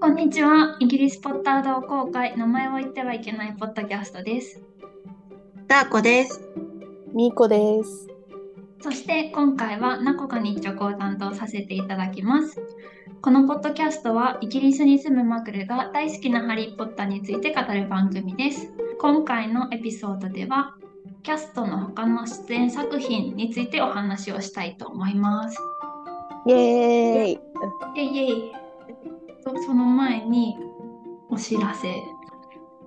こんにちは。イギリスポッター同好会、名前を言ってはいけないポッドキャストです。ダーコです。みーこです。そして今回はナコが日直を担当させていただきます。このポッドキャストはイギリスに住むマクルが大好きなハリー・ポッターについて語る番組です。今回のエピソードでは、キャストの他の出演作品についてお話をしたいと思います。イエーイ。イェイイェイとその前にお知らせ。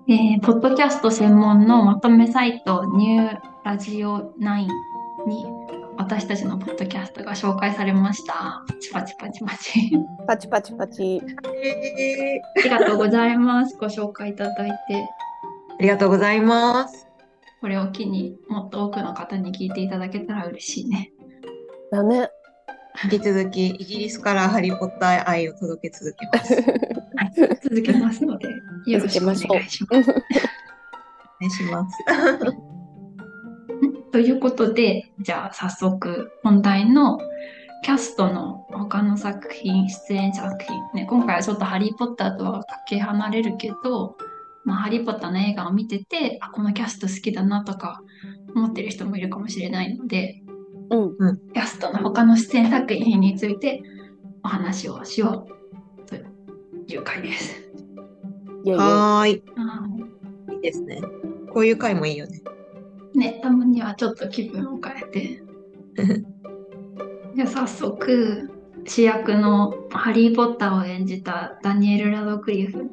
えーポッドキャスト専門のまとめサイトニューラジオ9に私たちのポッドキャストが紹介されました。パチパチパチパチ。パチパチパチ。えありがとうございます。ご紹介いただいて、ありがとうございます。これを機にもっと多くの方に聞いていただけたら嬉しいね。だね。引き続きイギリスからハリー・ポッター愛を届け続けます。はい、続けますので、よろしくお願いします。お願いします。ということで、じゃあ早速本題のキャストの他の作品、出演作品、ね、今回はちょっとハリー・ポッターとはかけ離れるけど、まあ、ハリー・ポッターの映画を見てて、あ、このキャスト好きだなとか思ってる人もいるかもしれないので、うん。キャストの他の出演作品についてお話をしようという回です。イエイイエイ。はーい。あいいですね。こういう回もいいよね。ーね、たまにはちょっと気分を変えて。じゃあ早速主役のハリー・ポッターを演じたダニエル・ラドクリフの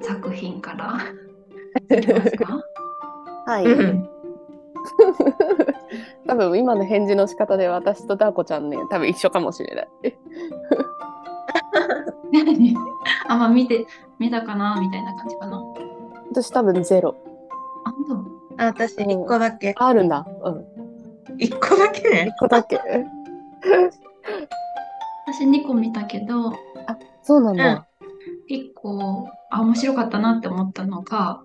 作品からいきますか はい。う ん多分今の返事の仕方で私とダーコちゃんね、多分一緒かもしれない。何？あんま見て見たかなみたいな感じかな。私多分ゼロ。あ本あ私、一個だけ。あるんだ。うん。一個だけ？ね一。個だけ。当 私2個見たけどそうなんだ。1個あ面白かったなって思ったのが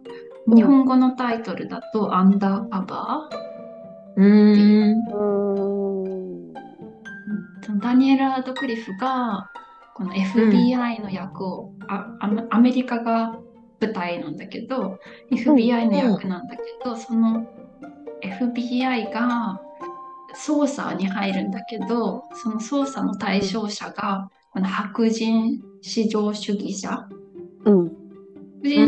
うん日本語のタイトルだと「アンダーカバー」うーん。うダニエル・ラドクリフがこの FBI の役を、あアメアメリカが舞台なんだけど FBI の役なんだけど、その FBI が捜査に入るんだけどその捜査の対象者がこの白人至上主義者うん。白人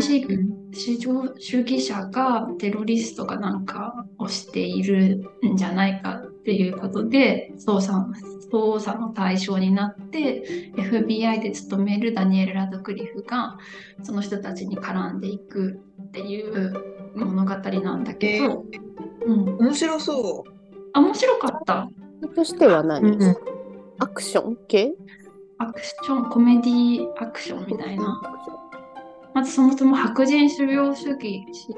至至上主義者がテロリストかなんかをしているんじゃないかっていうことで捜査捜査の対象になって FBI で勤めるダニエル・ラドクリフがその人たちに絡んでいくっていう物語なんだけど、うん、面白そあ面白かった。としてはう。何、うん。アクション系？アクションコメディアクションみたいなまずそもそも白人主義主義し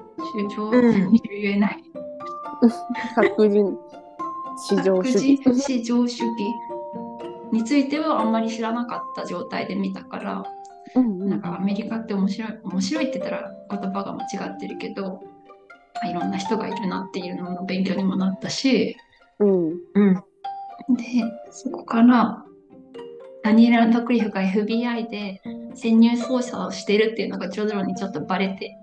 主張、うん言えない 白人至上主義。白人至上主義についてはあんまり知らなかった状態で見たから、うんうんなんかアメリカって面白い面白いって言ったら言葉が間違ってるけどあいろんな人がいるなっていうのの勉強にもなったしうん。うん。でそこからダニエル・ランドクリフが FBI で潜入捜査をしてるっていうのが徐々にちょっとバレて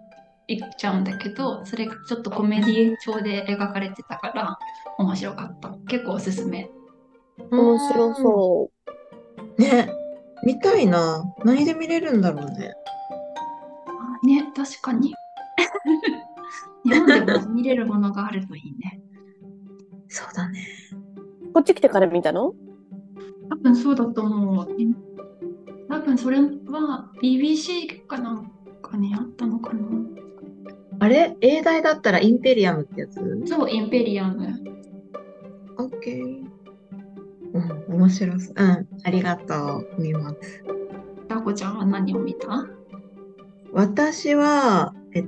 いっちゃうんだけどそれがちょっとコメディ調で描かれてたから面白かった結構おすすめ面白そう。ね。見たいな。何で見れるんだろうね。あね確かに 日本でも見れるものがあるといいねそうだね。こっち来てから見たの？多分そうだと思う多分それは BBC かなんかにあったのかなあれ？英題だったらインペリアムってやつ？そうインペリアムオッケー。うん、面白そう。うん、ありがとう。見ます。ダコちゃんは何を見た？私は、えちょ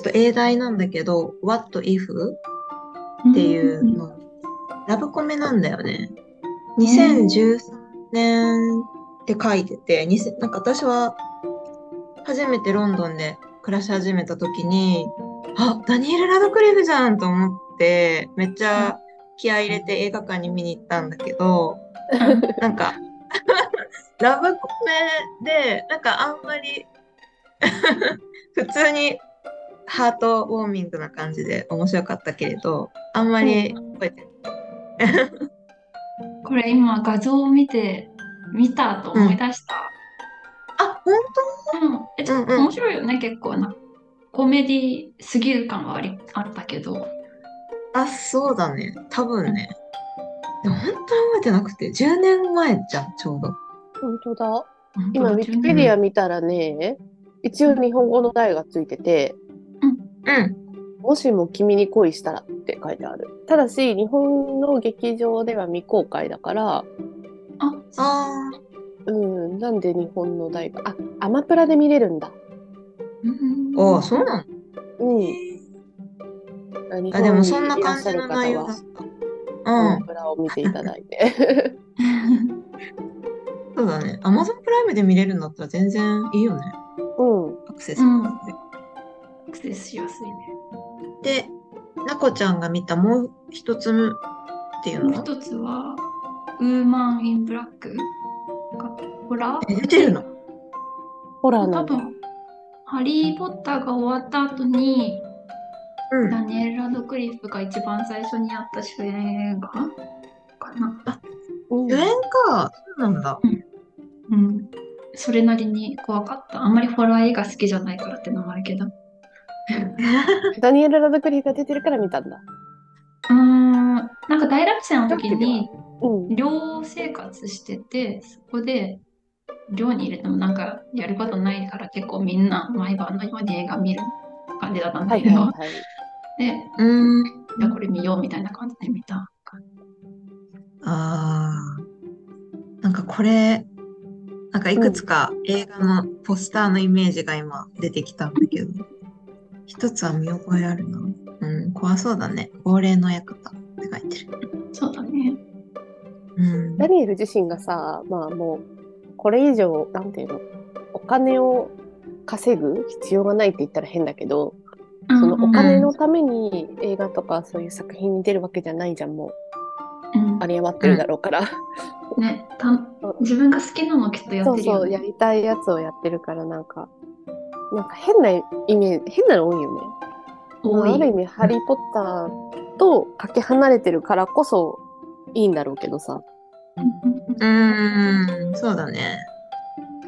っと英題なんだけど、What If? っていうの、ラブコメなんだよね。2013年って書いてて、2000なんか私は初めてロンドンで暮らし始めた時に、あ、ダニエル・ラドクリフじゃんと思って、めっちゃ気合い入れて映画館に見に行ったんだけど、なんか、ラブコメで、なんかあんまり 普通にハートウォーミングな感じで面白かったけれど、あんまり覚えてない。これ今画像を見て、見たと思い出した。あ、本うん。え、ちょっとうんうん面白いよね、結構な。コメディすぎる感はありあったけど。当あ、そうだね。多分ね。でも本当に覚えてなくて、10年前じゃん、ちょうど。本当だ。今、だウィキペディア見たらね、一応日本語の題がついてて、うん。もしも君に恋したらって書いてある。ただし、日本の劇場では未公開だから、あ、あうん、なんで日本の題が、あ、アマプラで見れるんだ。うんあ、ああ、そうなの？うん。あ、でもそんな感じの内容だっはた。アうん。マプラを見ていただいて。そうだね。アマゾンプライムで見れるんだったら全然いいよね。うん。アクセス。うんアクセスしやすいね。で、なこちゃんが見たもう一つっていうの？はもう一つは、ウーマン・イン・ブラックかホラー？え、出てるの？ホラーなんだ。多分、ハリー・ポッターが終わった後に、うん。ダニエル・ラドクリフが一番最初にやった主演がかな？うん主演か。そうなんだ。うん。それなりに怖かった。あんまりホラー映画好きじゃないからってのもあるけど。うダニエル・ラドクリフが出てるから見たんだ。ーん。なんか大学生の時にうん。寮生活してて、そこで寮に入れてもなんかやることないから結構みんな毎晩のように映画見る感じだったんだけど、はいはいはい。で、うん。じゃあこれ見ようみたいな感じで見た感じ。ああ。なんかこれ、なんかいくつか映画のポスターのイメージが今出てきたんだけど、一つは見覚えあるな。うん、怖そうだね。亡霊の館って書いてる。そうだね。うん。ダニエル自身がさ、まあもう、これ以上、なんていうの、お金を稼ぐ必要がないって言ったら変だけど、そのお金のために映画とかそういう作品に出るわけじゃないじゃん、もう。うんあり余ってるだろうから。ね、た自分が好きなのきっとやそうそう、ってるよね。やりたいやつをやってるから、なんか、なんか変なイメージ、変なの多いよね。多い。ある意味、ハリー・ポッターとかけ離れてるからこそいいんだろうけどさ。うーん、そうだね。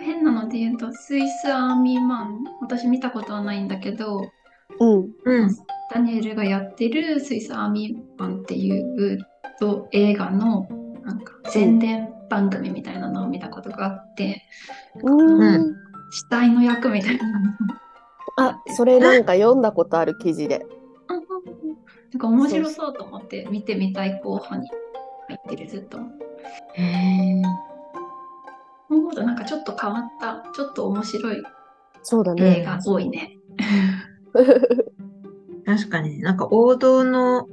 変なので言うと、スイスアーミーマン、私見たことはないんだけど、うん。うん。ダニエルがやってるスイスアーミーマンっていうと映画のなんか宣伝番組みたいなのを見たことがあって、うんうん死体の役みたいなの。あ、それなんか読んだことある記事で。なんか面白そうと思って見てみたい候補に入ってるずっと。へえ。なんかちょっと変わった、ちょっと面白いそうだね。映画多いね。確かに、なんか王道の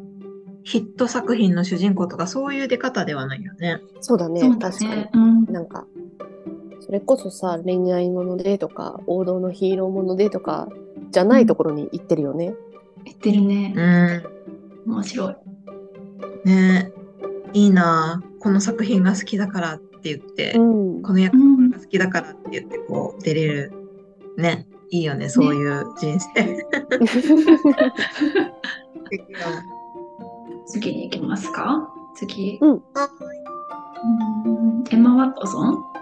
ヒット作品の主人公とかそういう出方ではないよね。そうだね。そうだ確かにね。。うん。なんか、それこそさ、恋愛ものでとか、王道のヒーローものでとか、じゃないところに行ってるよね。言ってるねう。ん。面白い。ねいいなぁこの作品が好きだからって言って、うん。この役どころが好きだからって言ってこう出れる。ね。いいよね、そういう人生。次に行きますか？次。うんうんエマ・ワトソン？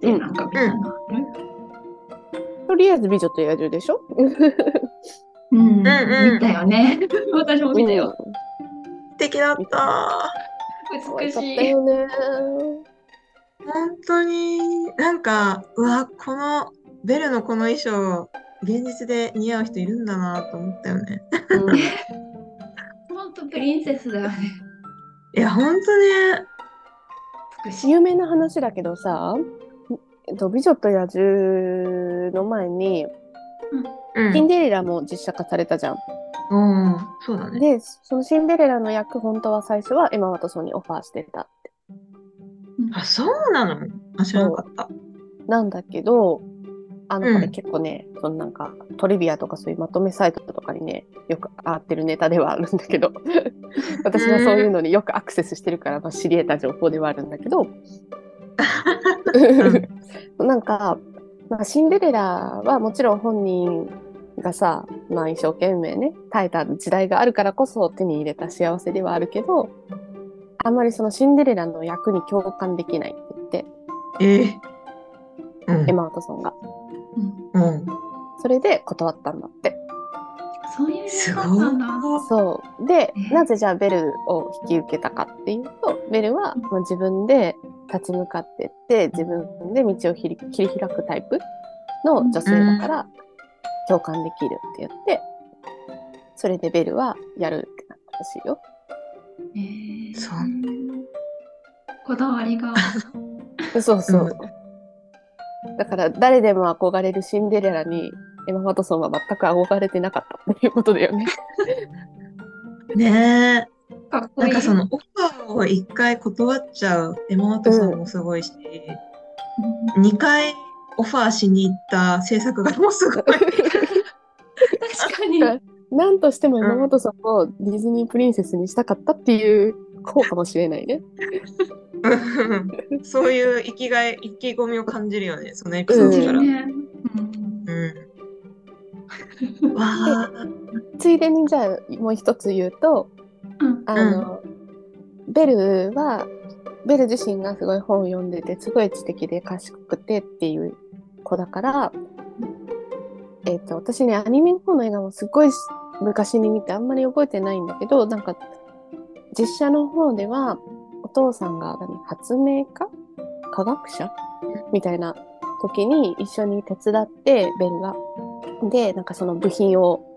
で、うんなんかみたいな。とりあえず美女と野獣でしょ？うん、うん見たよね。私も見たよ。素敵だった。美したい。よね。本当に、なんか、うわ、この、ベルのこの衣装、現実で似合う人いるんだなと思ったよね。ほんとプリンセスだよね。いや、本当ね。美しい。有名な話だけどさ、えっと、美女と野獣の前に、うんシンデレラも実写化されたじゃん。うん、そうだね。で、そのシンデレラの役、本当は最初はエマ・ワトソンにオファーしてた。あ、そうなの？あ、知らなかった。なんだけど、あの、うんこれ結構ね、そのなんかトリビアとかそういうまとめサイトとかにね、よく上がってるネタではあるんだけど、私はそういうのによくアクセスしてるから、まあ、知り得た情報ではあるんだけど、なんか、まあ、シンデレラはもちろん本人がさ、まあ、一生懸命ね耐えた時代があるからこそ手に入れた幸せではあるけどあんまりそのシンデレラの役に共感できないって言って、えーうんエマ・ワトソンが。うんうん。それで断ったんだって。そういう理由だったんだ。そう。でえ、なぜじゃあベルを引き受けたかっていうと、ベルはまあ自分で立ち向かってって、自分で道を切り切り開くタイプの女性だから、共感できるって言って、それでベルはやるってなったらしいよ。えーそうこだわりが。そうそう。うんだから誰でも憧れるシンデレラにエマ・ワトソンは全く憧れてなかったっていうことだよね。ねえ。かっこいい。なんかそのオファーを一回断っちゃうエマ・ワトソンもすごいし、うん二回オファーしに行った制作側もすごい。確かに。なんとしてもエマ・ワトソンをディズニープリンセスにしたかったっていうこうかもしれないね。うんそういう生きがい、意気込みを感じるよね、そのエピソードから。うん。ねうんわあ、ついでにじゃあもう一つ言うとうん、ベルはベル自身がすごい本を読んでてすごい知的で賢くてっていう子だから、えっと私ねアニメの方の映画もすごい昔に見てあんまり覚えてないんだけどなんか実写の方ではお父さんが何発明家？科学者？みたいな時に一緒に手伝ってベルが。でなんかその部品を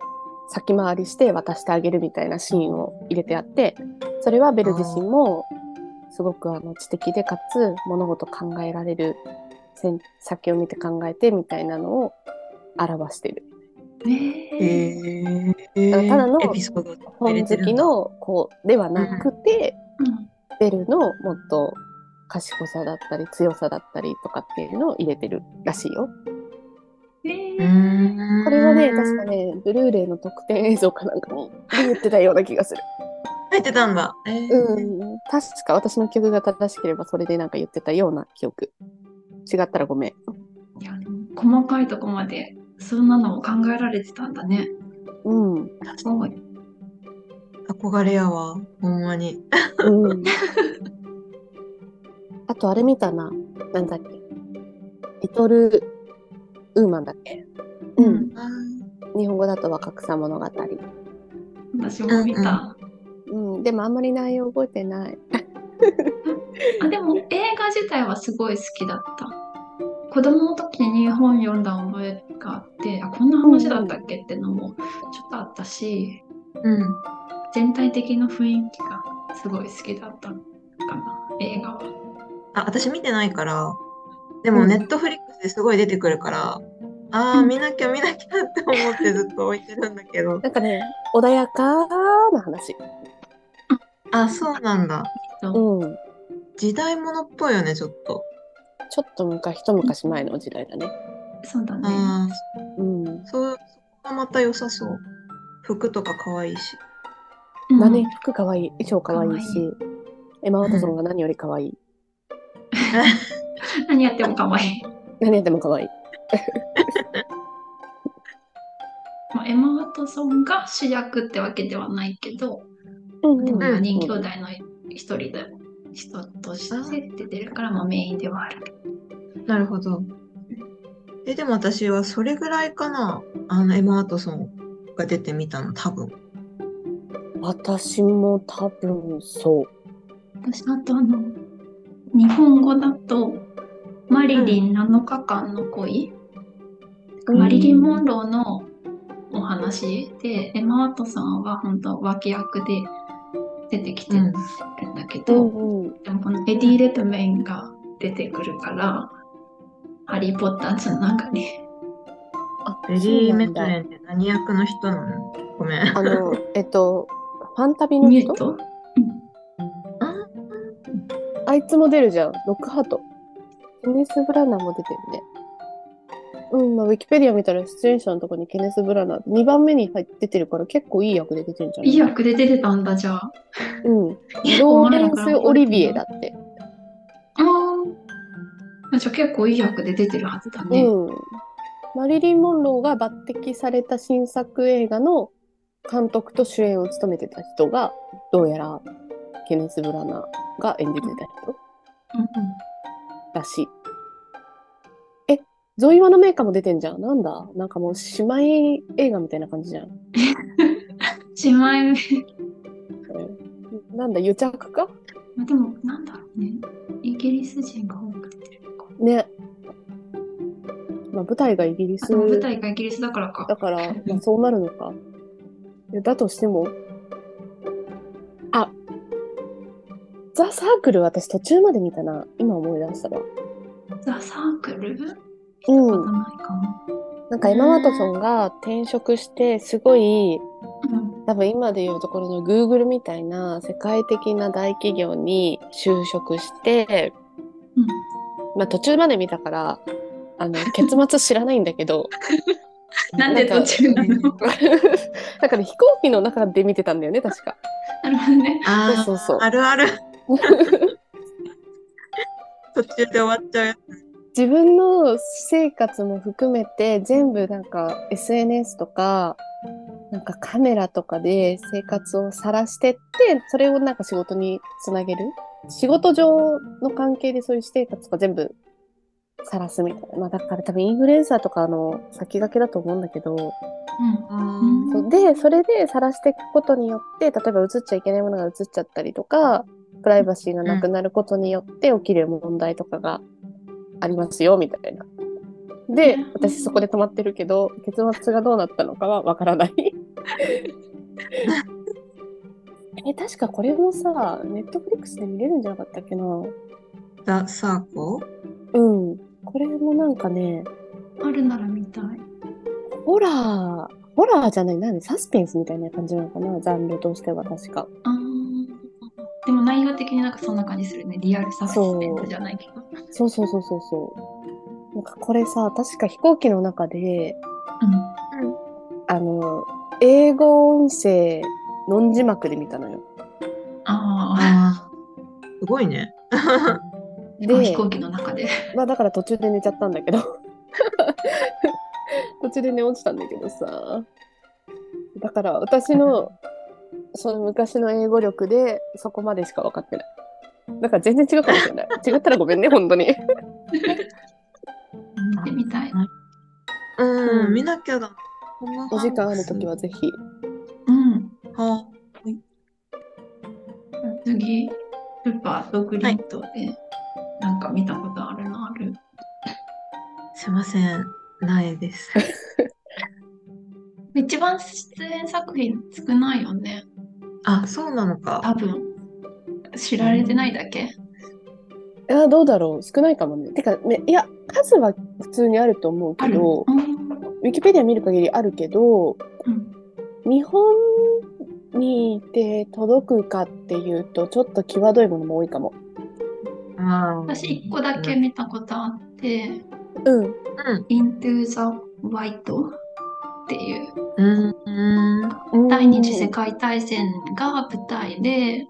先回りして渡してあげるみたいなシーンを入れてあってそれはベル自身もすごくあの知的でかつ物事考えられる先先を見て考えてみたいなのを表してる。ねええー、ただの本好きの子ではなくて、うん。ベルのもっと賢さだったり強さだったりとかっていうのを入れてるらしいよ。これはね確かねブルーレイの特典映像かなんかに言ってたような気がする。入ってたんだ。えーうん、確か私の記憶が正しければそれでなんか言ってたような記憶。違ったらごめん。いや細かいとこまでそんなのも考えられてたんだね。うん。すごい。憧れやわ、ほんまに。うん、あとあれ見たな。なんだっけ。リトルウーマンだっけ？うん。日本語だと若草物語。私も見た。うん。でもあんまり内容覚えてない。あでも映画自体はすごい好きだった。子供の時に本読んだ覚えがあって、あこんな話だったっけってのもちょっとあったし、うん。全体的な雰囲気がすごい好きだったかな、映画は。あ、私見てないから、でもうんネットフリックスですごい出てくるから、ああ、うん見なきゃ見なきゃって思ってずっと置いてるんだけど。なんかね、穏やかな話。あ、そうなんだ。うん。時代物っぽいよね、ちょっと。ちょっと昔、一昔前の時代だね。そうだね。あうん。あ、そう、そこがまた良さそう。服とか可愛いし。うんだね、服かわいい、衣装かわいい可し、エマ・ワトソンが何よりかわいい。何やっても可愛い。何やってもかわいい。まあ、エマ・ワトソンが主役ってわけではないけど、うんでもうん4人兄弟の一人で人として出てるから、まあ、メインではある。なるほど。え、でも私はそれぐらいかな。あの、エマ・ワトソンが出てみたの、多分。私も多分そう。私、あとあの、日本語だと、マリリン7日間の恋、マリリン・モンローのお話で、エマ・ワトソンは本当脇役で出てきてるんだけど、んうん。でもこのエディ・レッドメインが出てくるから、ハリー・ポッターつながり。あ、エディ・レッドメインって何役の人なの？ごめん。あの、えっと、ファンタビの人？ミュート？ああいつも出るじゃん。ロックハート。ケネス・ブラナーも出てるね。うん、まあ、ウィキペディア見たら出演者のところにケネス・ブラナー2番目に入っててるから結構いい役で出てるんじゃない？いい役で出てたんだ、じゃあ。うん。結ロ構ーレンスオリビエだって。あじゃあ結構いい役で出てるはずだね。うん。マリリン・モンローが抜擢された新作映画の監督と主演を務めてた人が、どうやらケネス・ブラナーが演じてた人らしい。え、ゾイワのメーカーも出てんじゃん。なんだ？なんかもう姉妹映画みたいな感じじゃん。姉妹なんだ、癒着か？でも、なんだろうね。イギリス人が多く出てるのか。ね。まあ、舞台がイギリス舞台がイギリスだからか。だから、まあ、そうなるのか。だとしても、ザ・サークル私途中まで見たな。今思い出したわ。ザ・サークル？うん。ないかも。なんかエマ・ワトソンが転職して、すごい、うん多分今でいうところの Google みたいな世界的な大企業に就職して、うんまあ途中まで見たから、あの、結末知らないんだけど、なんで途中なの？なんかね、飛行機の中で見てたんだよね、確か。なるほどね。あーそうそうそうあるある。途中で終わっちゃうやつ。自分の私生活も含めて全部なんか SNS とかなんかカメラとかで生活を晒してってそれをなんか仕事につなげる？仕事上の関係でそういう私生活とか全部晒すみたいな、まあ、だから多分インフルエンサーとかの先駆けだと思うんだけど、うん。でそれで晒していくことによって例えば映っちゃいけないものが映っちゃったりとかプライバシーがなくなることによって起きる問題とかがありますよみたいな。でうん私そこで止まってるけど結末がどうなったのかはわからない。え確かこれもさネットフリックスで見れるんじゃなかったっけな？ザ・サーコうんこれもなんかねあるなら見たい。ホラーホラーじゃないなんでサスペンスみたいな感じなのかな？ジャンルとしては確か。あーでも内容的になんかそんな感じするね。リアルサスペンスじゃないけど。そうそうそうそうそう。なんかこれさ、確か飛行機の中で、うん。あの、英語音声、ノン字幕で見たのよ。ああーすごいね。あ。で飛行機の中で。まあだから途中で寝ちゃったんだけど。途中で寝落ちたんだけどさ。だから私の、その昔の英語力でそこまでしか分かってない。だから全然違うかもしれない。違ったらごめんね、本当に。見てみたい。うん、うん見なきゃだ。お時間あるときはぜひ。うん。は次、ルパーとグリッドで、なんか見たことあるのある？すいません。ないです。一番出演作品少ないよね。あ、そうなのか。多分。知られてないだけ。いや、どうだろう。少ないかもね。てか、ね、いや、数は普通にあると思う。けど、うんウィキペディア見る限りあるけど、うん日本にいて届くかっていうと、ちょっと際どいものも多いかも。あー私一個だけ見たことあって、うん。うん。Into the White っていううん。うん。第二次世界大戦が舞台で、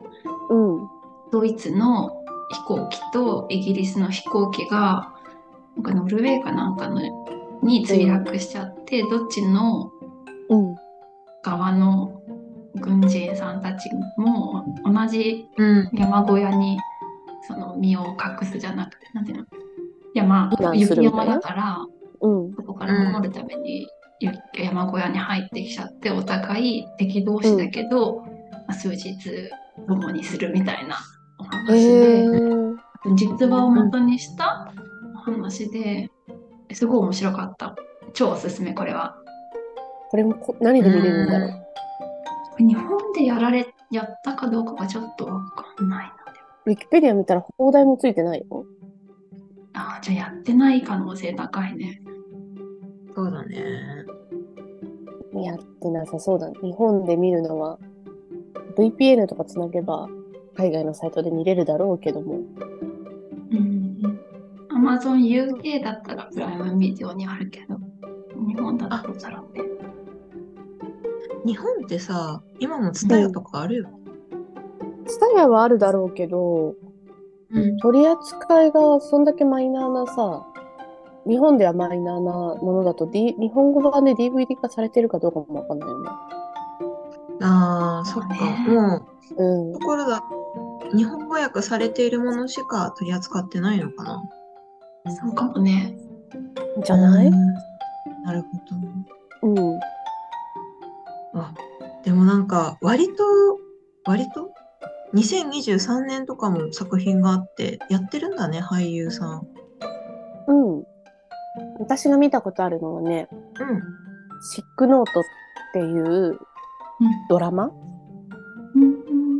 うん。ドイツの飛行機とイギリスの飛行機がなんかノルウェーかなんかのに墜落しちゃって、どっちのうん。側の軍人さんたちも同じうん。山小屋にその身を隠すじゃなくてなんていうの？山雪山だからうん。そこから守るために雪山小屋に入ってきちゃってお互い敵同士だけど、まあ数日共にするみたいなおへ話で。え。実話を元にした話ですごい面白かった。超おすすめこれは。これもこ何で見れるんだろう？日本でやられやったかどうかがちょっとわかんないな。ウィキペディア見たら放題もついてないよ。あじゃあやってない可能性高いね。そうだね。やってなさそうだ、ね。日本で見るのは VPN とかつなげば海外のサイトで見れるだろうけども。うん。Amazon UK だったらプライムビデオにあるけど、日本だとだろうね。日本ってさ、今もツタヤとかあるよ。スタヤはあるだろうけど、ううん。取り扱いがそんだけマイナーなさ、日本ではマイナーなものだと、D、日本語版で DVD 化されてるかどうかもわかんないよね。ああ、そっか。ねもうんう、と。ころだ、日本語訳されているものしか取り扱ってないのかなそうかもね。じゃない？うんなるほど。うん。あ、でもなんか、割と、割と ?2023 年とかも作品があって、やってるんだね、俳優さん。うん。私が見たことあるのはね、うん。シックノートっていうドラマ？うん。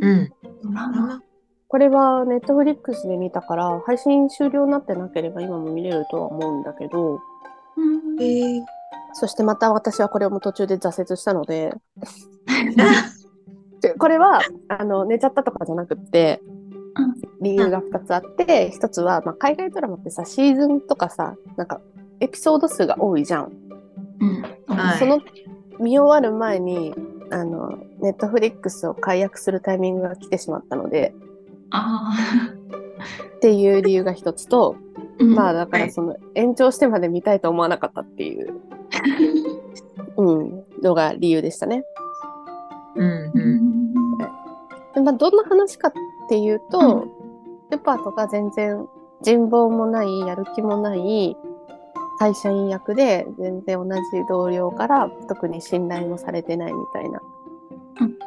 うん。ドラマ？これはネットフリックスで見たから、配信終了になってなければ今も見れるとは思うんだけど、うんえー、そしてまた私はこれも途中で挫折したので、でこれはあの寝ちゃったとかじゃなくってうん、理由が2つあって、1つは、まあ、海外ドラマってさ、シーズンとかさ、なんかエピソード数が多いじゃん。うん。はいその見終わる前に、あの、ネットフリックスを解約するタイミングが来てしまったので、あっていう理由が一つと、あ。まあだかはいらその延長してまで見たいと思わなかったっていう、うん、のが理由でしたね。うんううん。まあどんな話かっていうと、ルパートが全然人望もない、やる気もない会社員役で、全然同じ同僚から特に信頼もされてないみたいなうん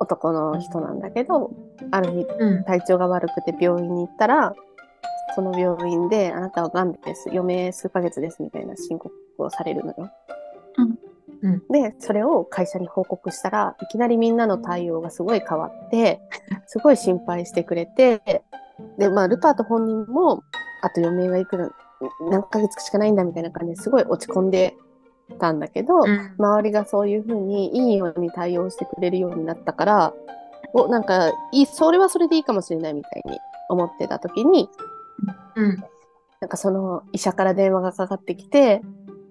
男の人なんだけど、ある日うん。体調が悪くて病院に行ったら、その病院で、あなたは癌です。余命数ヶ月です。みたいな申告をされるのよ。うんうんで、それを会社に報告したら、いきなりみんなの対応がすごい変わって、すごい心配してくれて、で、まあ、ルパート本人も、あと余命はいくら、何ヶ月しかないんだみたいな感じですごい落ち込んでたんだけど、うん周りがそういうふうにいいように対応してくれるようになったから、お、なんか、いい、それはそれでいいかもしれないみたいに思ってた時に、うん。なんかその医者から電話がかかってきて、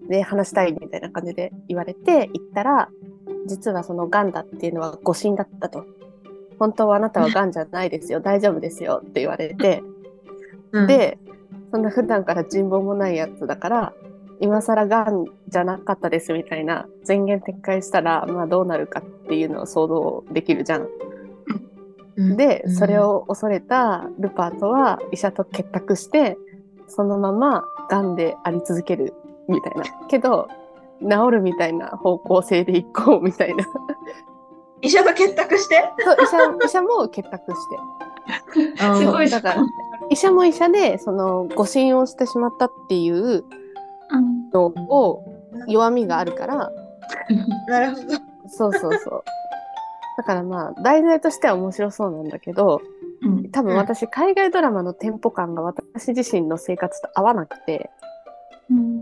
で、話したいみたいな感じで言われて、行ったら、実はその癌だっていうのは誤診だったと。本当はあなたは癌じゃないですよ、大丈夫ですよって言われて、うん、で、そんな普段から人望もないやつだから、今更がんじゃなかったですみたいな宣言撤回したら、まあどうなるかっていうのを想像できるじゃん。うんで、それ、を恐れたルパートは医者と結託して、そのままがんであり続けるみたいな。けど、治るみたいな方向性で行こうみたいな。医者と結託して？そう医者医者も結託して。すごいだから医者も医者で、その誤診をしてしまったっていううん。のを弱みがあるから、なるほど。そうそうそう。だからまあ、題材としては面白そうなんだけど、うん。多分私、海外ドラマのテンポ感が私自身の生活と合わなくて、うん。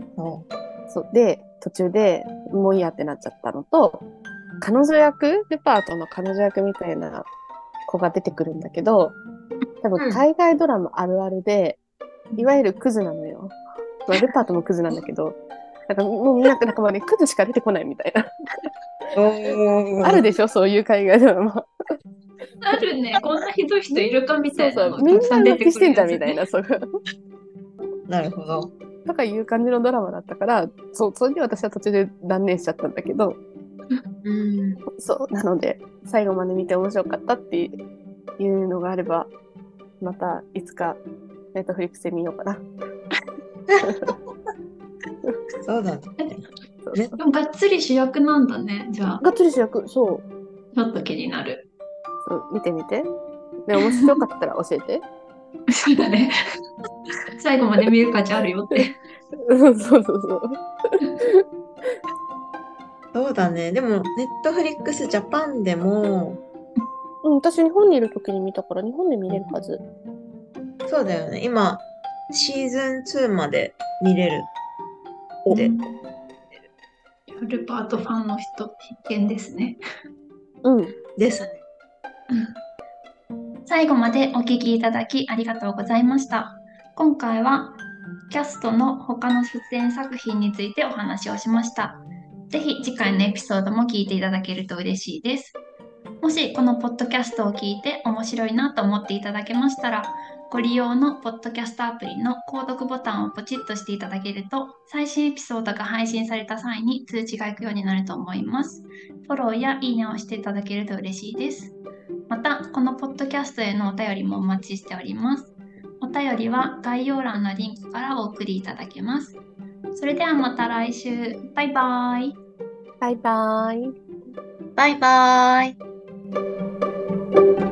そう。で、途中でもういいやってなっちゃったのと、彼女役ルパートの彼女役みたいな子が出てくるんだけど、多うん分海外ドラマあるあるで、いわゆるクズなのよ。まあ、ルパートもクズなんだけど、なんかもうなんかなんかまあね、クズしか出てこないみたいな。あるでしょそういう海外ドラマ。あるね、こんなひどい人いるかみたそういなのそう。みんな浮気してんじゃんみたいな、そう。なるほど。とかいう感じのドラマだったから、そう、それで私は途中で断念しちゃったんだけど、うん。そう、なので、最後まで見て面白かったっていうのがあれば、またいつか、ネットフリックスで見ようかな。そうだね。そうねでもがっつり主役なんだね。じゃあ、がっつり主役、そう、ちょっと気になる。そう見てみて。で、面白かったら教えて。そうだね。最後まで見る価値あるよって。そうそうそうそう。そうだね。でも、ネットフリックスジャパンでも、うん、私日本にいる時に見たから日本で見れるはず。そうだよね。今、シーズン2まで見れるって。ルパートファンの人必見ですね。うん。ですね。最後までお聞きいただきありがとうございました。今回はキャストの他の出演作品についてお話をしました。ぜひ次回のエピソードも聞いていただけると嬉しいです。もしこのポッドキャストを聞いて面白いなと思っていただけましたら、ご利用のポッドキャストアプリの購読ボタンをポチッとしていただけると、最新エピソードが配信された際に通知が行くようになると思います。フォローやいいねをしていただけると嬉しいです。また、このポッドキャストへのお便りもお待ちしております。お便りは概要欄のリンクからお送りいただけます。それではまた来週。バイバイ。バイバイ。バイバイ。Thank you.